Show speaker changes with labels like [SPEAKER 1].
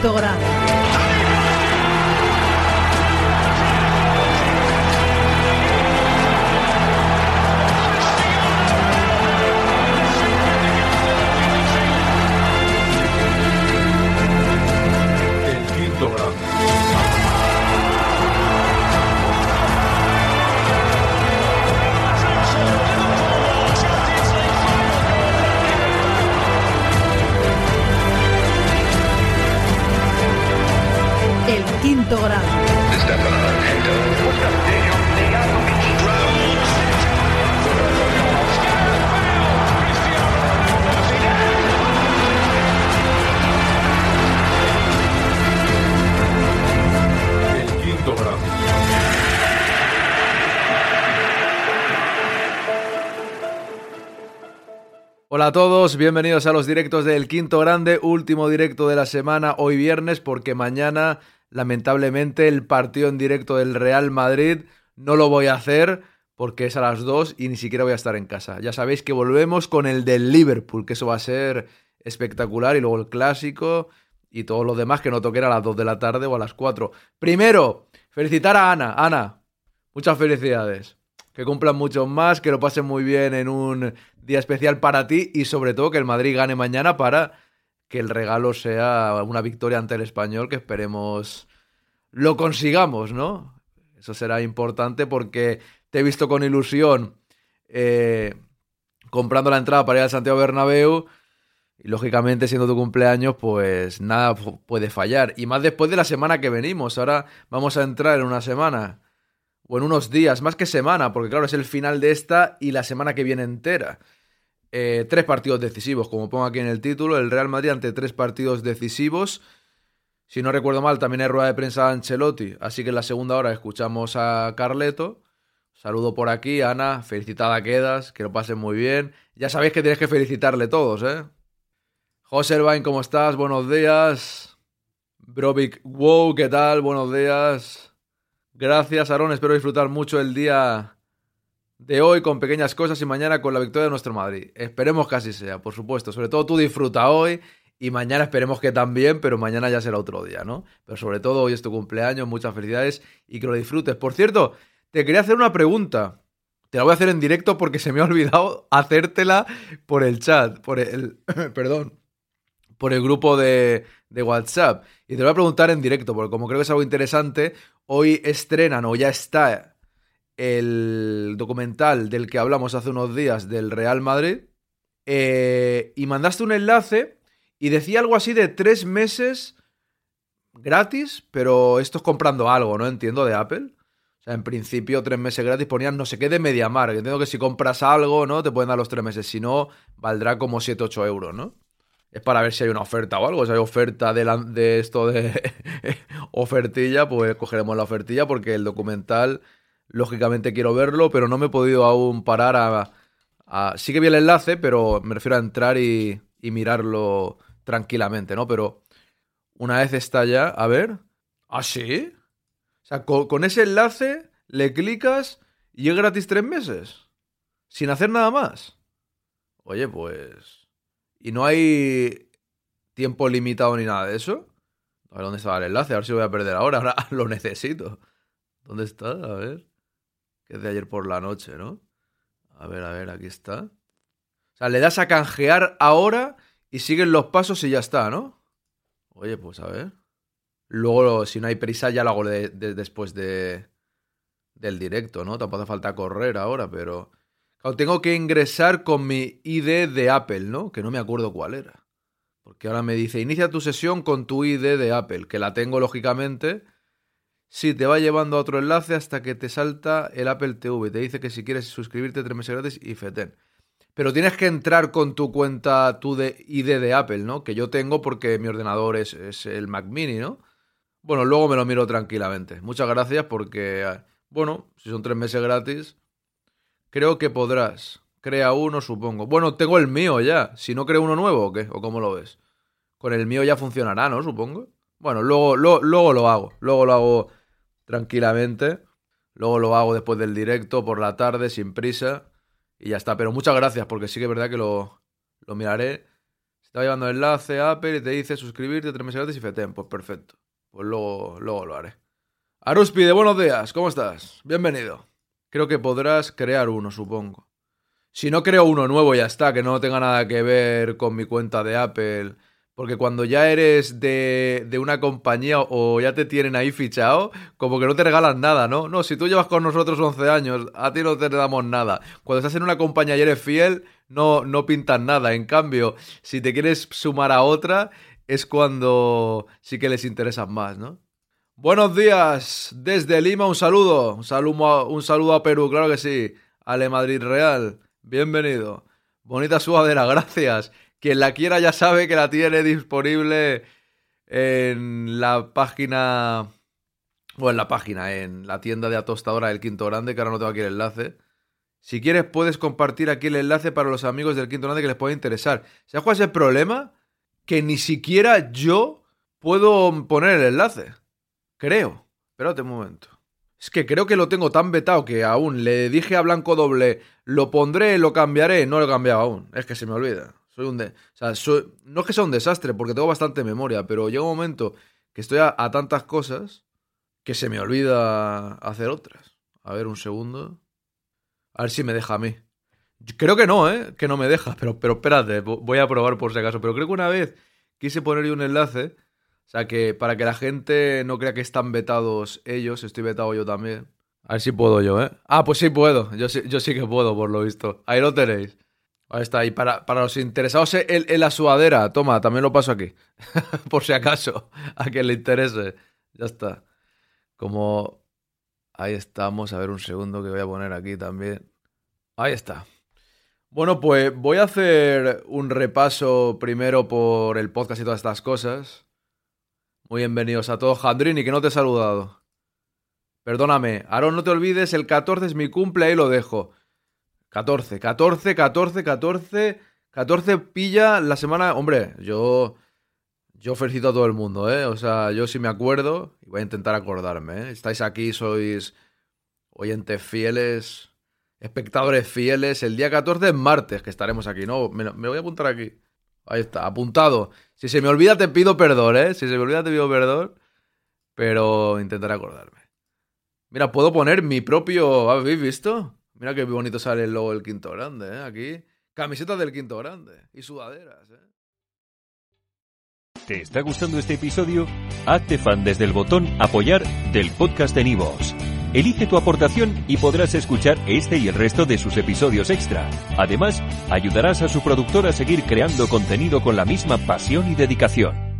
[SPEAKER 1] Quinto.
[SPEAKER 2] Hola a todos, bienvenidos a los directos del Quinto Grande, último directo de la semana, hoy viernes, porque mañana, lamentablemente, el partido en directo del Real Madrid no lo voy a hacer porque es a las 2 y ni siquiera voy a estar en casa. Ya sabéis que volvemos con el del Liverpool, que eso va a ser espectacular, y luego el clásico y todo lo demás que no toquen a las 2 de la tarde o a las 4. Primero, felicitar a Ana. Ana, muchas felicidades. Que cumplan muchos más, que lo pasen muy bien en un día especial para ti y sobre todo que el Madrid gane mañana para que el regalo sea una victoria ante el español que esperemos lo consigamos, ¿no? Eso será importante porque te he visto con ilusión eh, comprando la entrada para ir al Santiago Bernabéu y lógicamente siendo tu cumpleaños pues nada pu- puede fallar y más después de la semana que venimos. Ahora vamos a entrar en una semana o en unos días, más que semana, porque claro, es el final de esta y la semana que viene entera. Eh, tres partidos decisivos, como pongo aquí en el título, el Real Madrid ante tres partidos decisivos. Si no recuerdo mal, también hay rueda de prensa de Ancelotti, así que en la segunda hora escuchamos a Carleto. Saludo por aquí, Ana, felicitada quedas, que lo pasen muy bien. Ya sabéis que tienes que felicitarle todos, ¿eh? José Elvain, ¿cómo estás? Buenos días. Brovic, wow, ¿qué tal? Buenos días. Gracias, Aaron. Espero disfrutar mucho el día de hoy con pequeñas cosas y mañana con la victoria de nuestro Madrid. Esperemos que así sea, por supuesto. Sobre todo tú disfruta hoy y mañana esperemos que también, pero mañana ya será otro día, ¿no? Pero sobre todo hoy es tu cumpleaños, muchas felicidades y que lo disfrutes. Por cierto, te quería hacer una pregunta. Te la voy a hacer en directo porque se me ha olvidado hacértela por el chat, por el... perdón, por el grupo de, de WhatsApp. Y te lo voy a preguntar en directo, porque como creo que es algo interesante, hoy estrenan o ya está el documental del que hablamos hace unos días del Real Madrid. eh, y mandaste un enlace y decía algo así de tres meses gratis, pero esto es comprando algo, ¿no? Entiendo, de Apple. O sea, en principio, tres meses gratis ponían no sé qué de MediaMarkt. Entiendo que si compras algo, ¿no? Te pueden dar los tres meses. Si no, valdrá como 7-8 euros, ¿no? Es para ver si hay una oferta o algo. Si hay oferta de, esto de ofertilla, pues cogeremos la ofertilla porque el documental, lógicamente quiero verlo, pero no me he podido aún parar a... sí que vi el enlace, pero me refiero a entrar y mirarlo tranquilamente, ¿no? Pero una vez está ya, a ver. ¿Ah, sí? O sea, co- con, ese enlace le clicas y es gratis tres meses. Sin hacer nada más. Oye, pues... ¿Y no hay tiempo limitado ni nada de eso? A ver dónde estaba el enlace, a ver si voy a perder ahora. Ahora lo necesito. ¿Dónde está? A ver. Que es de ayer por la noche, ¿no? A ver, a ver, aquí está. O sea, le das a canjear ahora y siguen los pasos y ya está, ¿no? Oye, pues a ver. Luego, si no hay prisa, ya lo hago de- de- después de, del directo, ¿no? Tampoco hace falta correr ahora, pero... tengo que ingresar con mi ID de Apple, ¿no? Que no me acuerdo cuál era. Porque ahora me dice, inicia tu sesión con tu ID de Apple, que la tengo lógicamente. Sí, te va llevando a otro enlace hasta que te salta el Apple TV. Te dice que si quieres suscribirte tres meses gratis y feten. Pero tienes que entrar con tu cuenta, tu de ID de Apple, ¿no? Que yo tengo porque mi ordenador es, es el Mac Mini, ¿no? Bueno, luego me lo miro tranquilamente. Muchas gracias porque, ah, bueno, si son tres meses gratis, creo que podrás. Crea uno, supongo. Bueno, tengo el mío ya. Si no creo uno nuevo o qué, o cómo lo ves. Con el mío ya funcionará, ¿no? Supongo. Bueno, luego, luego lo hago. Luego lo hago tranquilamente. Luego lo hago después del directo, por la tarde, sin prisa. Y ya está. Pero muchas gracias, porque sí que es verdad que lo, lo miraré. Se está llevando el enlace a Apple y te dice suscribirte tres meses gratis y FETEM. Pues perfecto. Pues luego, luego lo haré. Aruspide, buenos días. ¿Cómo estás? Bienvenido. Creo que podrás crear uno, supongo. Si no creo uno nuevo, ya está, que no tenga nada que ver con mi cuenta de Apple porque cuando ya eres de, de, una compañía o ya te tienen ahí fichado, como que no te regalan nada, ¿no? No, si tú llevas con nosotros 11 años, a ti no te damos nada. Cuando estás en una compañía y eres fiel, no, no pintas nada. En cambio, si te quieres sumar a otra, es cuando sí que les interesas más, ¿no? Buenos días, desde Lima un saludo, un saludo, a, un saludo a Perú, claro que sí. Ale Madrid Real, bienvenido. Bonita sudadera, gracias. Quien la quiera ya sabe que la tiene disponible en la página. O en la página, en la tienda de atostadora del Quinto Grande, que ahora no tengo aquí el enlace. Si quieres, puedes compartir aquí el enlace para los amigos del Quinto Grande que les pueda interesar. ¿Sabes cuál es el problema? Que ni siquiera yo puedo poner el enlace. Creo. Espérate un momento. Es que creo que lo tengo tan vetado que aún le dije a Blanco Doble, lo pondré, lo cambiaré, no lo he cambiado aún. Es que se me olvida. Soy un de... no es que sea un desastre, porque tengo bastante memoria, pero llega un momento que estoy a, tantas cosas que se me olvida hacer otras. A ver, un segundo. A ver si me deja a mí. Creo que no, ¿eh? Que no me deja, pero, pero espérate, voy a probar por si acaso. Pero creo que una vez quise ponerle un enlace, o sea, que para que la gente no crea que están vetados ellos, estoy vetado yo también. A ver si puedo yo, ¿eh? Ah, pues sí puedo, yo sí, yo sí que puedo, por lo visto. Ahí lo tenéis. Ahí está. Y para, para los interesados en, la sudadera, toma, también lo paso aquí. Por si acaso, a quien le interese. Ya está. Como. Ahí estamos. A ver un segundo que voy a poner aquí también. Ahí está. Bueno, pues voy a hacer un repaso primero por el podcast y todas estas cosas. Muy bienvenidos a todos. Jandrini, que no te he saludado. Perdóname. Aaron, no te olvides, el 14 es mi cumple, ahí lo dejo. 14, 14, 14, 14, 14 pilla la semana. Hombre, yo. Yo felicito a todo el mundo, ¿eh? O sea, yo sí me acuerdo y voy a intentar acordarme, ¿eh? Estáis aquí, sois oyentes fieles, espectadores fieles. El día 14 es martes, que estaremos aquí, ¿no? Me, me voy a apuntar aquí. Ahí está, apuntado. Si se me olvida, te pido perdón, ¿eh? Si se me olvida, te pido perdón. Pero intentaré acordarme. Mira, puedo poner mi propio. ¿Habéis visto? Mira qué bonito sale el logo del quinto grande, ¿eh? Aquí. Camisetas del quinto grande. Y sudaderas, ¿eh?
[SPEAKER 3] ¿Te está gustando este episodio? Hazte fan desde el botón Apoyar del podcast de Nivos. Elige tu aportación y podrás escuchar este y el resto de sus episodios extra. Además, ayudarás a su productor a seguir creando contenido con la misma pasión y dedicación.